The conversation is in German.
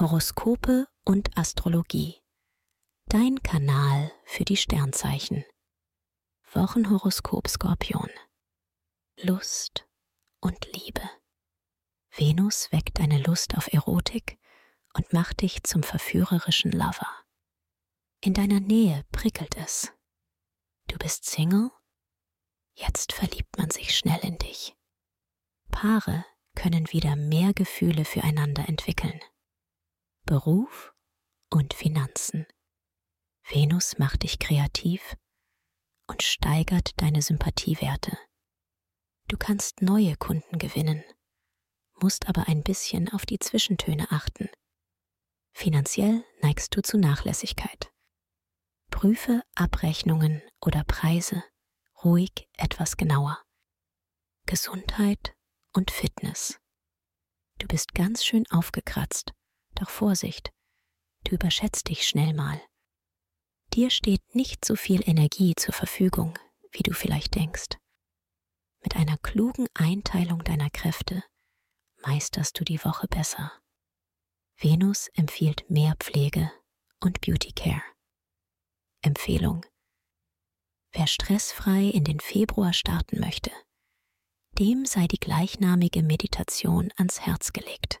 Horoskope und Astrologie. Dein Kanal für die Sternzeichen. Wochenhoroskop Skorpion. Lust und Liebe. Venus weckt deine Lust auf Erotik und macht dich zum verführerischen Lover. In deiner Nähe prickelt es. Du bist Single? Jetzt verliebt man sich schnell in dich. Paare können wieder mehr Gefühle füreinander entwickeln. Beruf und Finanzen. Venus macht dich kreativ und steigert deine Sympathiewerte. Du kannst neue Kunden gewinnen, musst aber ein bisschen auf die Zwischentöne achten. Finanziell neigst du zu Nachlässigkeit. Prüfe Abrechnungen oder Preise ruhig etwas genauer. Gesundheit und Fitness. Du bist ganz schön aufgekratzt doch Vorsicht, du überschätzt dich schnell mal. Dir steht nicht so viel Energie zur Verfügung, wie du vielleicht denkst. Mit einer klugen Einteilung deiner Kräfte meisterst du die Woche besser. Venus empfiehlt mehr Pflege und Beauty Care. Empfehlung. Wer stressfrei in den Februar starten möchte, dem sei die gleichnamige Meditation ans Herz gelegt